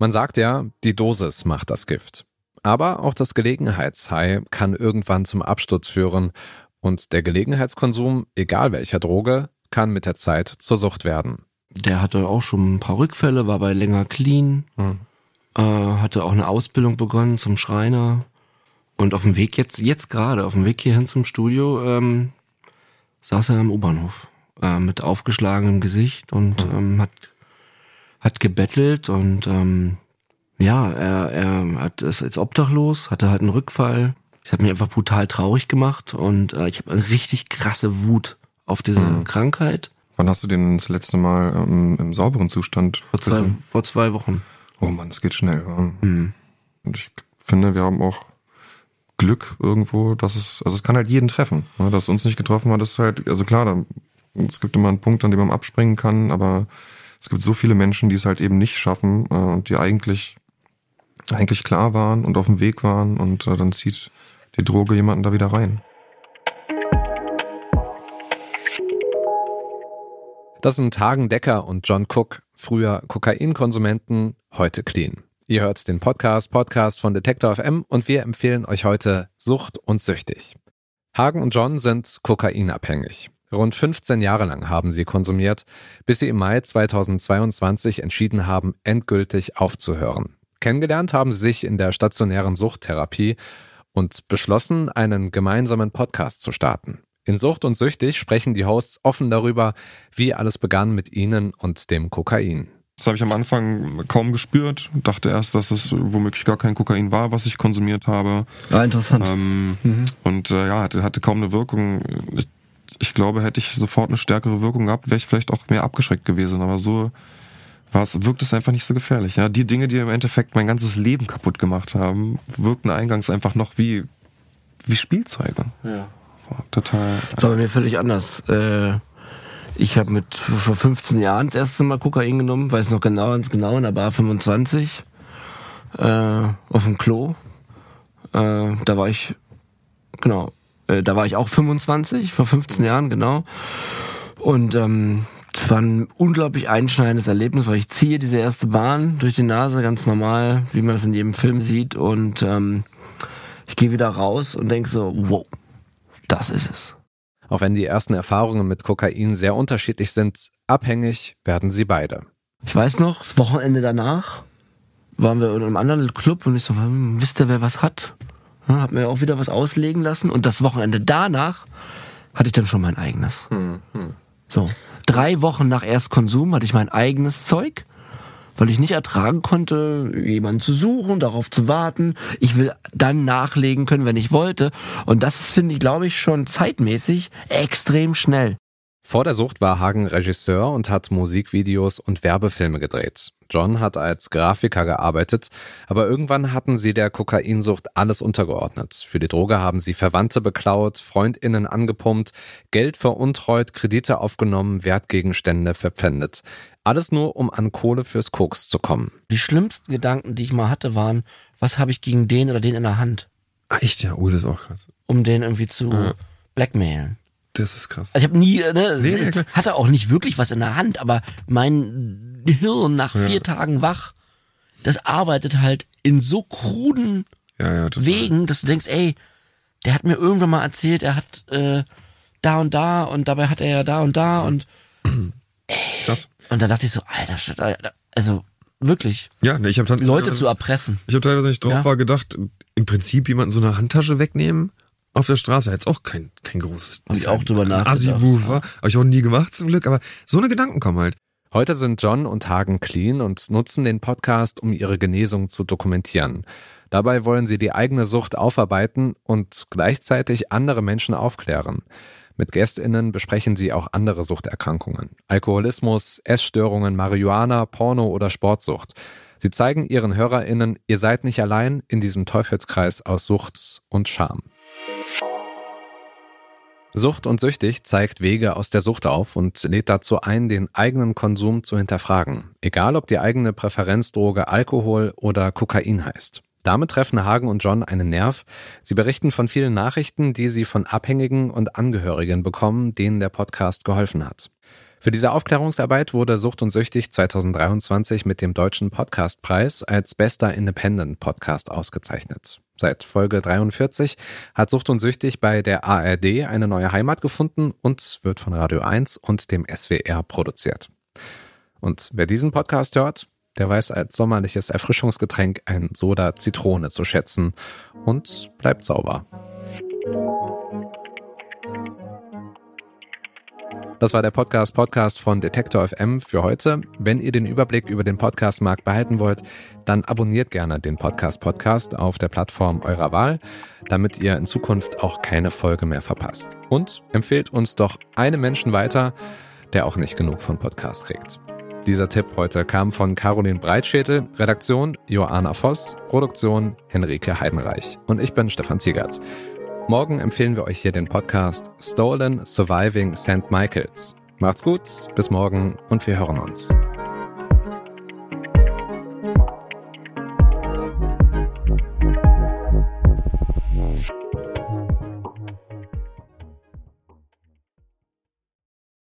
Man sagt ja, die Dosis macht das Gift. Aber auch das Gelegenheitshigh kann irgendwann zum Absturz führen und der Gelegenheitskonsum, egal welcher Droge, kann mit der Zeit zur Sucht werden. Der hatte auch schon ein paar Rückfälle, war bei länger clean, mhm. äh, hatte auch eine Ausbildung begonnen zum Schreiner. Und auf dem Weg jetzt, jetzt gerade, auf dem Weg hierhin zum Studio, ähm, saß er am U-Bahnhof äh, mit aufgeschlagenem Gesicht und mhm. ähm, hat, hat gebettelt und ähm, ja, er, er hat ist jetzt obdachlos, hatte halt einen Rückfall. Das hat mich einfach brutal traurig gemacht und äh, ich habe eine richtig krasse Wut auf diese mhm. Krankheit. Wann hast du den das letzte Mal ähm, im sauberen Zustand? Vor zwei, vor zwei Wochen. Oh Mann, es geht schnell. Mhm. Und ich finde, wir haben auch Glück irgendwo, dass es, also es kann halt jeden treffen. Ne? Dass es uns nicht getroffen hat, ist halt, also klar, da, es gibt immer einen Punkt, an dem man abspringen kann, aber es gibt so viele Menschen, die es halt eben nicht schaffen äh, und die eigentlich eigentlich klar waren und auf dem Weg waren und äh, dann zieht die Droge jemanden da wieder rein. Das sind Hagen Decker und John Cook, früher Kokainkonsumenten, heute clean. Ihr hört den Podcast, Podcast von Detektor FM und wir empfehlen euch heute Sucht und Süchtig. Hagen und John sind kokainabhängig. Rund 15 Jahre lang haben sie konsumiert, bis sie im Mai 2022 entschieden haben, endgültig aufzuhören. Kennengelernt haben sie sich in der stationären Suchttherapie und beschlossen, einen gemeinsamen Podcast zu starten. In Sucht und Süchtig sprechen die Hosts offen darüber, wie alles begann mit ihnen und dem Kokain. Das habe ich am Anfang kaum gespürt. Dachte erst, dass es womöglich gar kein Kokain war, was ich konsumiert habe. Ja, interessant. Ähm, mhm. Und äh, ja, hatte, hatte kaum eine Wirkung. Ich, ich glaube, hätte ich sofort eine stärkere Wirkung gehabt, wäre ich vielleicht auch mehr abgeschreckt gewesen. Aber so war es, wirkt es einfach nicht so gefährlich. Ja, die Dinge, die im Endeffekt mein ganzes Leben kaputt gemacht haben, wirkten eingangs einfach noch wie wie Spielzeuge. Ja. So, total. Das war bei mir völlig anders. Äh, ich habe mit vor 15 Jahren das erste Mal Kokain genommen, weiß noch genau, ganz genau, in der Bar 25 äh, auf dem Klo. Äh, da war ich genau, da war ich auch 25 vor 15 Jahren genau. Und ähm, es war ein unglaublich einschneidendes Erlebnis, weil ich ziehe diese erste Bahn durch die Nase, ganz normal, wie man das in jedem Film sieht. Und ähm, ich gehe wieder raus und denke so, wow, das ist es. Auch wenn die ersten Erfahrungen mit Kokain sehr unterschiedlich sind, abhängig werden sie beide. Ich weiß noch, das Wochenende danach waren wir in einem anderen Club und ich so, hm, wisst ihr, wer was hat? Hab mir auch wieder was auslegen lassen. Und das Wochenende danach hatte ich dann schon mein eigenes. Hm, hm. So drei Wochen nach Erstkonsum hatte ich mein eigenes Zeug, weil ich nicht ertragen konnte, jemanden zu suchen, darauf zu warten. Ich will dann nachlegen können, wenn ich wollte. Und das ist, finde ich, glaube ich, schon zeitmäßig extrem schnell. Vor der Sucht war Hagen Regisseur und hat Musikvideos und Werbefilme gedreht. John hat als Grafiker gearbeitet, aber irgendwann hatten sie der Kokainsucht alles untergeordnet. Für die Droge haben sie Verwandte beklaut, Freundinnen angepumpt, Geld veruntreut, Kredite aufgenommen, Wertgegenstände verpfändet. Alles nur, um an Kohle fürs Koks zu kommen. Die schlimmsten Gedanken, die ich mal hatte, waren, was habe ich gegen den oder den in der Hand? Echt, ja, oh, das ist auch krass. Um den irgendwie zu ja. blackmailen. Das ist krass. Also ich habe nie, ne, nee, ist, hatte auch nicht wirklich was in der Hand, aber mein Hirn nach ja. vier Tagen wach, das arbeitet halt in so kruden ja, ja, Wegen, dass du denkst, ey, der hat mir irgendwann mal erzählt, er hat äh, da und da und dabei hat er ja da und da und ey, Krass. Und dann dachte ich so, alter, also wirklich. Ja, ne, ich habe Leute zu erpressen. Ich habe teilweise nicht drauf ja. war gedacht, im Prinzip jemanden so eine Handtasche wegnehmen auf der Straße jetzt auch kein, kein großes. Hab ich auch drüber nachgedacht. Assi-Move war. Habe ich auch nie gemacht zum Glück, aber so eine Gedanken kommen halt. Heute sind John und Hagen clean und nutzen den Podcast, um ihre Genesung zu dokumentieren. Dabei wollen sie die eigene Sucht aufarbeiten und gleichzeitig andere Menschen aufklären. Mit GästInnen besprechen sie auch andere Suchterkrankungen. Alkoholismus, Essstörungen, Marihuana, Porno oder Sportsucht. Sie zeigen ihren HörerInnen, ihr seid nicht allein in diesem Teufelskreis aus Sucht und Scham. Sucht und Süchtig zeigt Wege aus der Sucht auf und lädt dazu ein, den eigenen Konsum zu hinterfragen. Egal, ob die eigene Präferenzdroge Alkohol oder Kokain heißt. Damit treffen Hagen und John einen Nerv. Sie berichten von vielen Nachrichten, die sie von Abhängigen und Angehörigen bekommen, denen der Podcast geholfen hat. Für diese Aufklärungsarbeit wurde Sucht und Süchtig 2023 mit dem Deutschen Podcastpreis als bester Independent Podcast ausgezeichnet. Seit Folge 43 hat Sucht und Süchtig bei der ARD eine neue Heimat gefunden und wird von Radio 1 und dem SWR produziert. Und wer diesen Podcast hört, der weiß als sommerliches Erfrischungsgetränk ein Soda Zitrone zu schätzen und bleibt sauber. Das war der Podcast Podcast von Detektor FM für heute. Wenn ihr den Überblick über den Podcastmarkt behalten wollt, dann abonniert gerne den Podcast Podcast auf der Plattform eurer Wahl, damit ihr in Zukunft auch keine Folge mehr verpasst. Und empfehlt uns doch einen Menschen weiter, der auch nicht genug von Podcasts kriegt. Dieser Tipp heute kam von Caroline Breitschädel, Redaktion Joanna Voss, Produktion Henrike Heidenreich und ich bin Stefan Ziegert. Morgen empfehlen wir euch hier den Podcast Stolen Surviving St. Michaels. Macht's gut, bis morgen und wir hören uns.